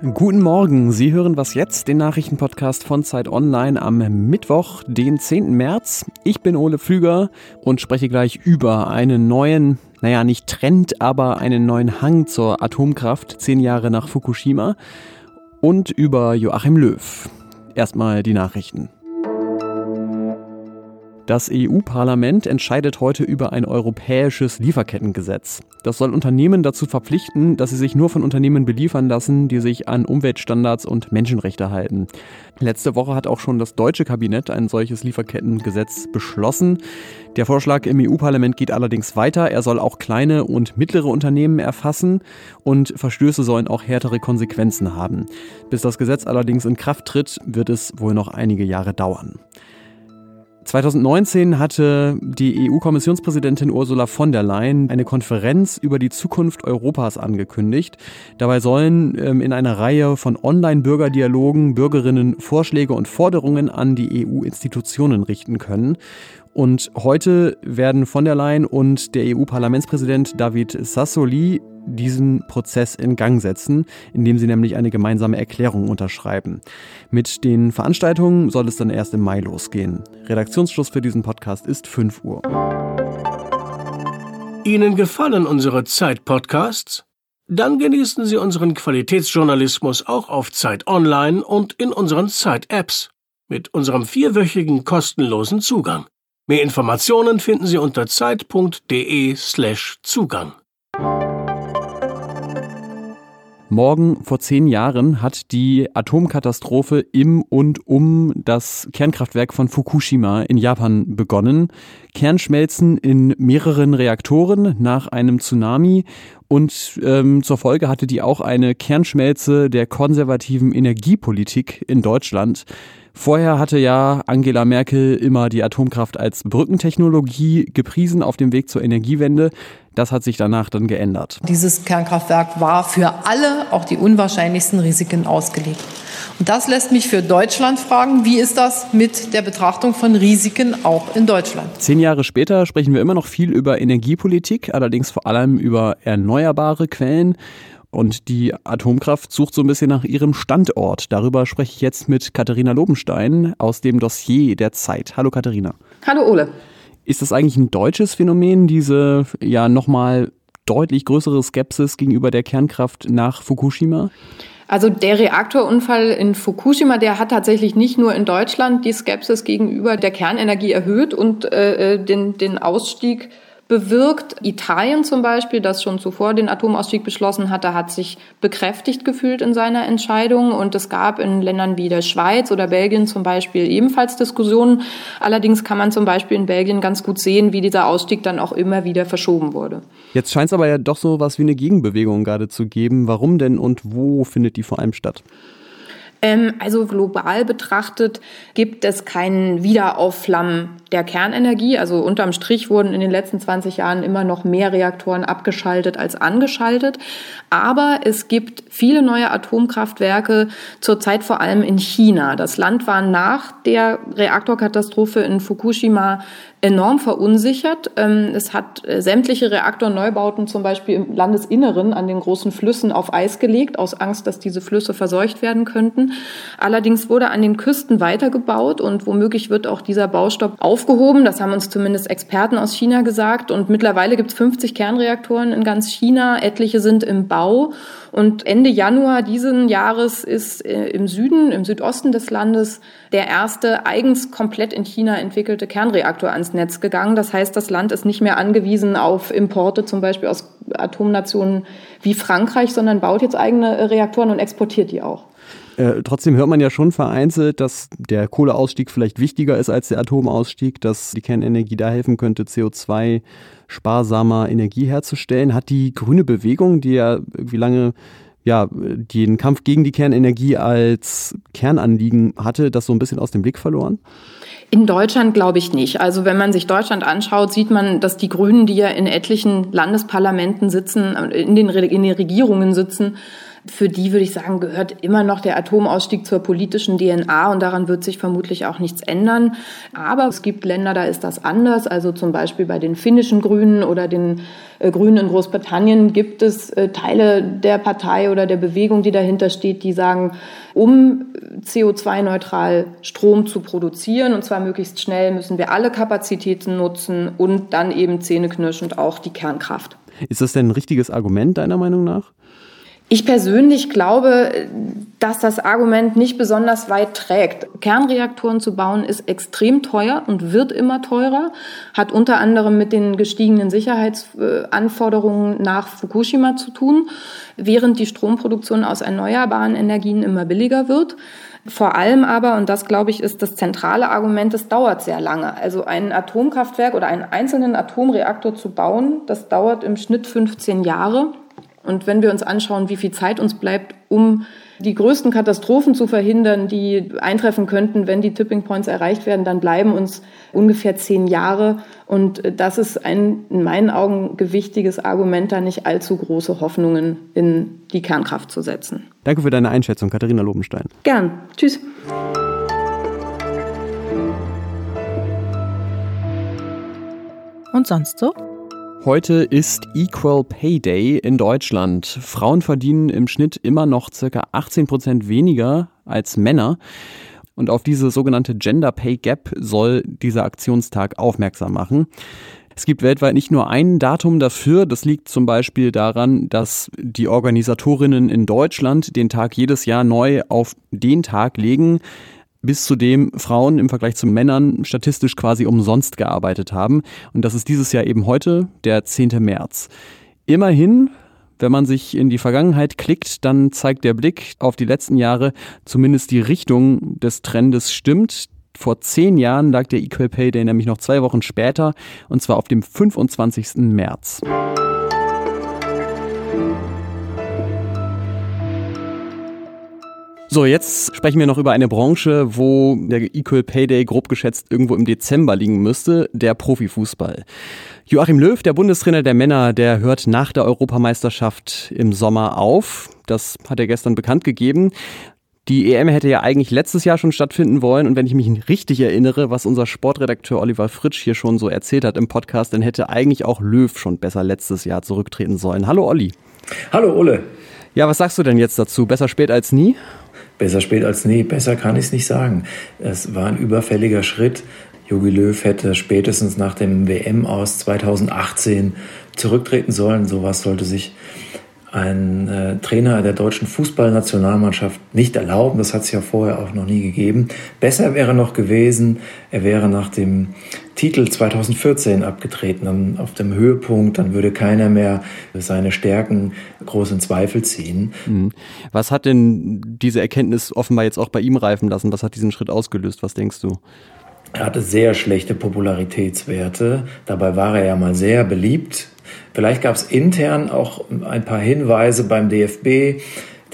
Guten Morgen, Sie hören was jetzt, den Nachrichtenpodcast von Zeit Online am Mittwoch, den 10. März. Ich bin Ole Pflüger und spreche gleich über einen neuen, naja, nicht Trend, aber einen neuen Hang zur Atomkraft, zehn Jahre nach Fukushima und über Joachim Löw. Erstmal die Nachrichten. Das EU-Parlament entscheidet heute über ein europäisches Lieferkettengesetz. Das soll Unternehmen dazu verpflichten, dass sie sich nur von Unternehmen beliefern lassen, die sich an Umweltstandards und Menschenrechte halten. Letzte Woche hat auch schon das deutsche Kabinett ein solches Lieferkettengesetz beschlossen. Der Vorschlag im EU-Parlament geht allerdings weiter. Er soll auch kleine und mittlere Unternehmen erfassen und Verstöße sollen auch härtere Konsequenzen haben. Bis das Gesetz allerdings in Kraft tritt, wird es wohl noch einige Jahre dauern. 2019 hatte die EU-Kommissionspräsidentin Ursula von der Leyen eine Konferenz über die Zukunft Europas angekündigt. Dabei sollen ähm, in einer Reihe von Online-Bürgerdialogen Bürgerinnen Vorschläge und Forderungen an die EU-Institutionen richten können. Und heute werden von der Leyen und der EU-Parlamentspräsident David Sassoli diesen Prozess in Gang setzen, indem sie nämlich eine gemeinsame Erklärung unterschreiben. Mit den Veranstaltungen soll es dann erst im Mai losgehen. Redaktionsschluss für diesen Podcast ist 5 Uhr. Ihnen gefallen unsere Zeit-Podcasts? Dann genießen Sie unseren Qualitätsjournalismus auch auf Zeit Online und in unseren Zeit-Apps mit unserem vierwöchigen kostenlosen Zugang. Mehr Informationen finden Sie unter zeit.de/zugang. Morgen vor zehn Jahren hat die Atomkatastrophe im und um das Kernkraftwerk von Fukushima in Japan begonnen. Kernschmelzen in mehreren Reaktoren nach einem Tsunami und ähm, zur Folge hatte die auch eine Kernschmelze der konservativen Energiepolitik in Deutschland. Vorher hatte ja Angela Merkel immer die Atomkraft als Brückentechnologie gepriesen auf dem Weg zur Energiewende. Das hat sich danach dann geändert. Dieses Kernkraftwerk war für alle auch die unwahrscheinlichsten Risiken ausgelegt. Und das lässt mich für Deutschland fragen, wie ist das mit der Betrachtung von Risiken auch in Deutschland? Zehn Jahre später sprechen wir immer noch viel über Energiepolitik, allerdings vor allem über erneuerbare Quellen. Und die Atomkraft sucht so ein bisschen nach ihrem Standort. Darüber spreche ich jetzt mit Katharina Lobenstein aus dem Dossier der Zeit. Hallo Katharina. Hallo Ole. Ist das eigentlich ein deutsches Phänomen, diese ja nochmal deutlich größere Skepsis gegenüber der Kernkraft nach Fukushima? Also der Reaktorunfall in Fukushima, der hat tatsächlich nicht nur in Deutschland die Skepsis gegenüber der Kernenergie erhöht und äh, äh den, den Ausstieg bewirkt. Italien zum Beispiel, das schon zuvor den Atomausstieg beschlossen hatte, hat sich bekräftigt gefühlt in seiner Entscheidung. Und es gab in Ländern wie der Schweiz oder Belgien zum Beispiel ebenfalls Diskussionen. Allerdings kann man zum Beispiel in Belgien ganz gut sehen, wie dieser Ausstieg dann auch immer wieder verschoben wurde. Jetzt scheint es aber ja doch so was wie eine Gegenbewegung gerade zu geben. Warum denn und wo findet die vor allem statt? Ähm, also global betrachtet gibt es keinen Wiederaufflammen der Kernenergie. Also unterm Strich wurden in den letzten 20 Jahren immer noch mehr Reaktoren abgeschaltet als angeschaltet. Aber es gibt viele neue Atomkraftwerke, zurzeit vor allem in China. Das Land war nach der Reaktorkatastrophe in Fukushima enorm verunsichert. Ähm, es hat äh, sämtliche Reaktorneubauten zum Beispiel im Landesinneren an den großen Flüssen auf Eis gelegt, aus Angst, dass diese Flüsse verseucht werden könnten. Allerdings wurde an den Küsten weitergebaut und womöglich wird auch dieser Baustopp aufgehoben. Das haben uns zumindest Experten aus China gesagt. Und mittlerweile gibt es 50 Kernreaktoren in ganz China. Etliche sind im Bau. Und Ende Januar diesen Jahres ist äh, im Süden, im Südosten des Landes, der erste eigens komplett in China entwickelte Kernreaktor ans Netz gegangen. Das heißt, das Land ist nicht mehr angewiesen auf Importe, zum Beispiel aus Atomnationen wie Frankreich, sondern baut jetzt eigene Reaktoren und exportiert die auch. Äh, trotzdem hört man ja schon vereinzelt, dass der Kohleausstieg vielleicht wichtiger ist als der Atomausstieg, dass die Kernenergie da helfen könnte, CO2 sparsamer Energie herzustellen. Hat die grüne Bewegung, die ja irgendwie lange ja, den Kampf gegen die Kernenergie als Kernanliegen hatte, das so ein bisschen aus dem Blick verloren? In Deutschland glaube ich nicht. Also wenn man sich Deutschland anschaut, sieht man, dass die Grünen, die ja in etlichen Landesparlamenten sitzen, in den, in den Regierungen sitzen, Für die würde ich sagen, gehört immer noch der Atomausstieg zur politischen DNA und daran wird sich vermutlich auch nichts ändern. Aber es gibt Länder, da ist das anders. Also zum Beispiel bei den finnischen Grünen oder den äh, Grünen in Großbritannien gibt es äh, Teile der Partei oder der Bewegung, die dahinter steht, die sagen, um CO2-neutral Strom zu produzieren, und zwar möglichst schnell, müssen wir alle Kapazitäten nutzen und dann eben zähneknirschend auch die Kernkraft. Ist das denn ein richtiges Argument deiner Meinung nach? Ich persönlich glaube, dass das Argument nicht besonders weit trägt. Kernreaktoren zu bauen ist extrem teuer und wird immer teurer, hat unter anderem mit den gestiegenen Sicherheitsanforderungen nach Fukushima zu tun, während die Stromproduktion aus erneuerbaren Energien immer billiger wird. Vor allem aber, und das glaube ich ist das zentrale Argument, es dauert sehr lange. Also ein Atomkraftwerk oder einen einzelnen Atomreaktor zu bauen, das dauert im Schnitt 15 Jahre. Und wenn wir uns anschauen, wie viel Zeit uns bleibt, um die größten Katastrophen zu verhindern, die eintreffen könnten, wenn die Tipping Points erreicht werden, dann bleiben uns ungefähr zehn Jahre. Und das ist ein in meinen Augen gewichtiges Argument, da nicht allzu große Hoffnungen in die Kernkraft zu setzen. Danke für deine Einschätzung, Katharina Lobenstein. Gern. Tschüss. Und sonst so? Heute ist Equal Pay Day in Deutschland. Frauen verdienen im Schnitt immer noch circa 18 Prozent weniger als Männer. Und auf diese sogenannte Gender Pay Gap soll dieser Aktionstag aufmerksam machen. Es gibt weltweit nicht nur ein Datum dafür. Das liegt zum Beispiel daran, dass die Organisatorinnen in Deutschland den Tag jedes Jahr neu auf den Tag legen, bis zu dem Frauen im Vergleich zu Männern statistisch quasi umsonst gearbeitet haben. Und das ist dieses Jahr eben heute, der 10. März. Immerhin, wenn man sich in die Vergangenheit klickt, dann zeigt der Blick auf die letzten Jahre zumindest die Richtung des Trendes stimmt. Vor zehn Jahren lag der Equal Pay Day nämlich noch zwei Wochen später, und zwar auf dem 25. März. So, jetzt sprechen wir noch über eine Branche, wo der Equal Pay Day grob geschätzt irgendwo im Dezember liegen müsste, der Profifußball. Joachim Löw, der Bundestrainer der Männer, der hört nach der Europameisterschaft im Sommer auf. Das hat er gestern bekannt gegeben. Die EM hätte ja eigentlich letztes Jahr schon stattfinden wollen und wenn ich mich richtig erinnere, was unser Sportredakteur Oliver Fritsch hier schon so erzählt hat im Podcast, dann hätte eigentlich auch Löw schon besser letztes Jahr zurücktreten sollen. Hallo Olli. Hallo Ole. Ja, was sagst du denn jetzt dazu? Besser spät als nie? Besser spät als nie. Besser kann ich es nicht sagen. Es war ein überfälliger Schritt. Jogi Löw hätte spätestens nach dem WM aus 2018 zurücktreten sollen. Sowas sollte sich ein äh, Trainer der deutschen Fußballnationalmannschaft nicht erlauben. Das hat es ja vorher auch noch nie gegeben. Besser wäre noch gewesen, er wäre nach dem Titel 2014 abgetreten, dann auf dem Höhepunkt, dann würde keiner mehr seine Stärken groß in Zweifel ziehen. Mhm. Was hat denn diese Erkenntnis offenbar jetzt auch bei ihm reifen lassen? Was hat diesen Schritt ausgelöst? Was denkst du? Er hatte sehr schlechte Popularitätswerte. Dabei war er ja mal sehr beliebt Vielleicht gab es intern auch ein paar Hinweise beim DFB.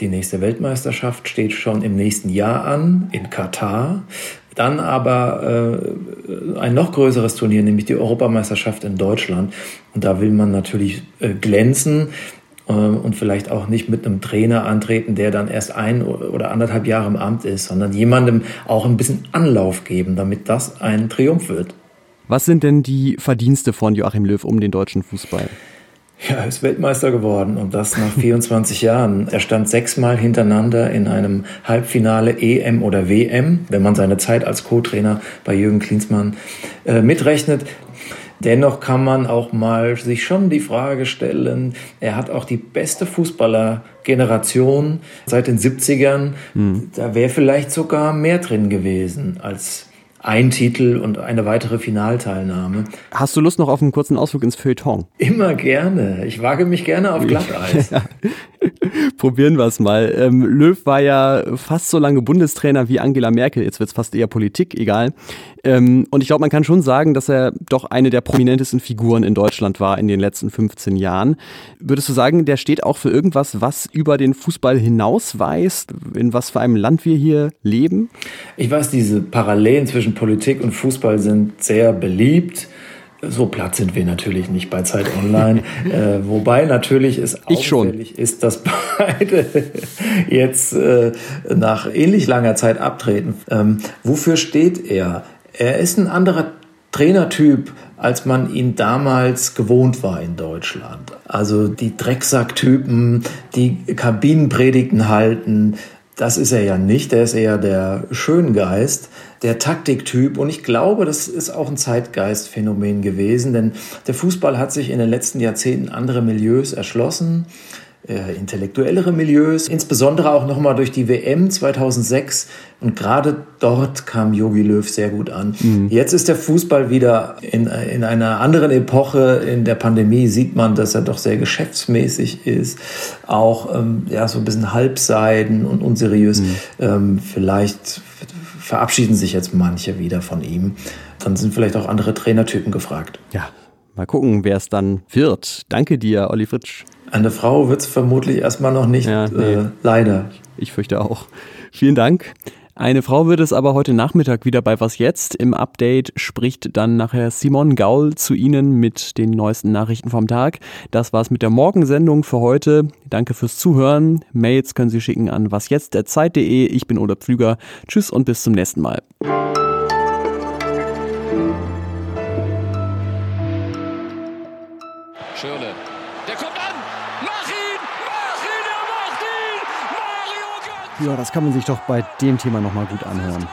Die nächste Weltmeisterschaft steht schon im nächsten Jahr an, in Katar. Dann aber äh, ein noch größeres Turnier, nämlich die Europameisterschaft in Deutschland. Und da will man natürlich äh, glänzen äh, und vielleicht auch nicht mit einem Trainer antreten, der dann erst ein oder anderthalb Jahre im Amt ist, sondern jemandem auch ein bisschen Anlauf geben, damit das ein Triumph wird. Was sind denn die Verdienste von Joachim Löw um den deutschen Fußball? Ja, er ist Weltmeister geworden und das nach 24 Jahren. Er stand sechsmal hintereinander in einem Halbfinale EM oder WM, wenn man seine Zeit als Co-Trainer bei Jürgen Klinsmann äh, mitrechnet. Dennoch kann man auch mal sich schon die Frage stellen, er hat auch die beste Fußballergeneration seit den 70ern. Mhm. Da wäre vielleicht sogar mehr drin gewesen als ein Titel und eine weitere Finalteilnahme. Hast du Lust noch auf einen kurzen Ausflug ins Feuilleton? Immer gerne. Ich wage mich gerne auf Glatteis. ja. Probieren wir es mal. Ähm, Löw war ja fast so lange Bundestrainer wie Angela Merkel. Jetzt wird es fast eher Politik, egal. Ähm, und ich glaube, man kann schon sagen, dass er doch eine der prominentesten Figuren in Deutschland war in den letzten 15 Jahren. Würdest du sagen, der steht auch für irgendwas, was über den Fußball hinausweist? In was für einem Land wir hier leben? Ich weiß, diese Parallelen zwischen Politik und Fußball sind sehr beliebt. So platt sind wir natürlich nicht bei Zeit Online. äh, wobei natürlich es ich auffällig schon. ist, dass beide jetzt äh, nach ähnlich langer Zeit abtreten. Ähm, wofür steht er? Er ist ein anderer Trainertyp, als man ihn damals gewohnt war in Deutschland. Also die Drecksacktypen, die Kabinenpredigten halten, das ist er ja nicht. Er ist eher der Schöngeist, der Taktiktyp. Und ich glaube, das ist auch ein Zeitgeistphänomen gewesen, denn der Fußball hat sich in den letzten Jahrzehnten andere Milieus erschlossen äh, intellektuellere Milieus, insbesondere auch nochmal durch die WM 2006. Und gerade dort kam Jogi Löw sehr gut an. Mhm. Jetzt ist der Fußball wieder in, in einer anderen Epoche. In der Pandemie sieht man, dass er doch sehr geschäftsmäßig ist. Auch ähm, ja, so ein bisschen halbseiden und unseriös. Mhm. Ähm, vielleicht verabschieden sich jetzt manche wieder von ihm. Dann sind vielleicht auch andere Trainertypen gefragt. Ja, mal gucken, wer es dann wird. Danke dir, Olli Fritsch. Eine Frau wird es vermutlich erstmal noch nicht, ja, nee. äh, leider. Ich fürchte auch. Vielen Dank. Eine Frau wird es aber heute Nachmittag wieder bei Was Jetzt. Im Update spricht dann nachher Simon Gaul zu Ihnen mit den neuesten Nachrichten vom Tag. Das war's mit der Morgensendung für heute. Danke fürs Zuhören. Mails können Sie schicken an wasjetzt.zeit.de. Ich bin Oder Pflüger. Tschüss und bis zum nächsten Mal. Ja, das kann man sich doch bei dem Thema nochmal gut anhören.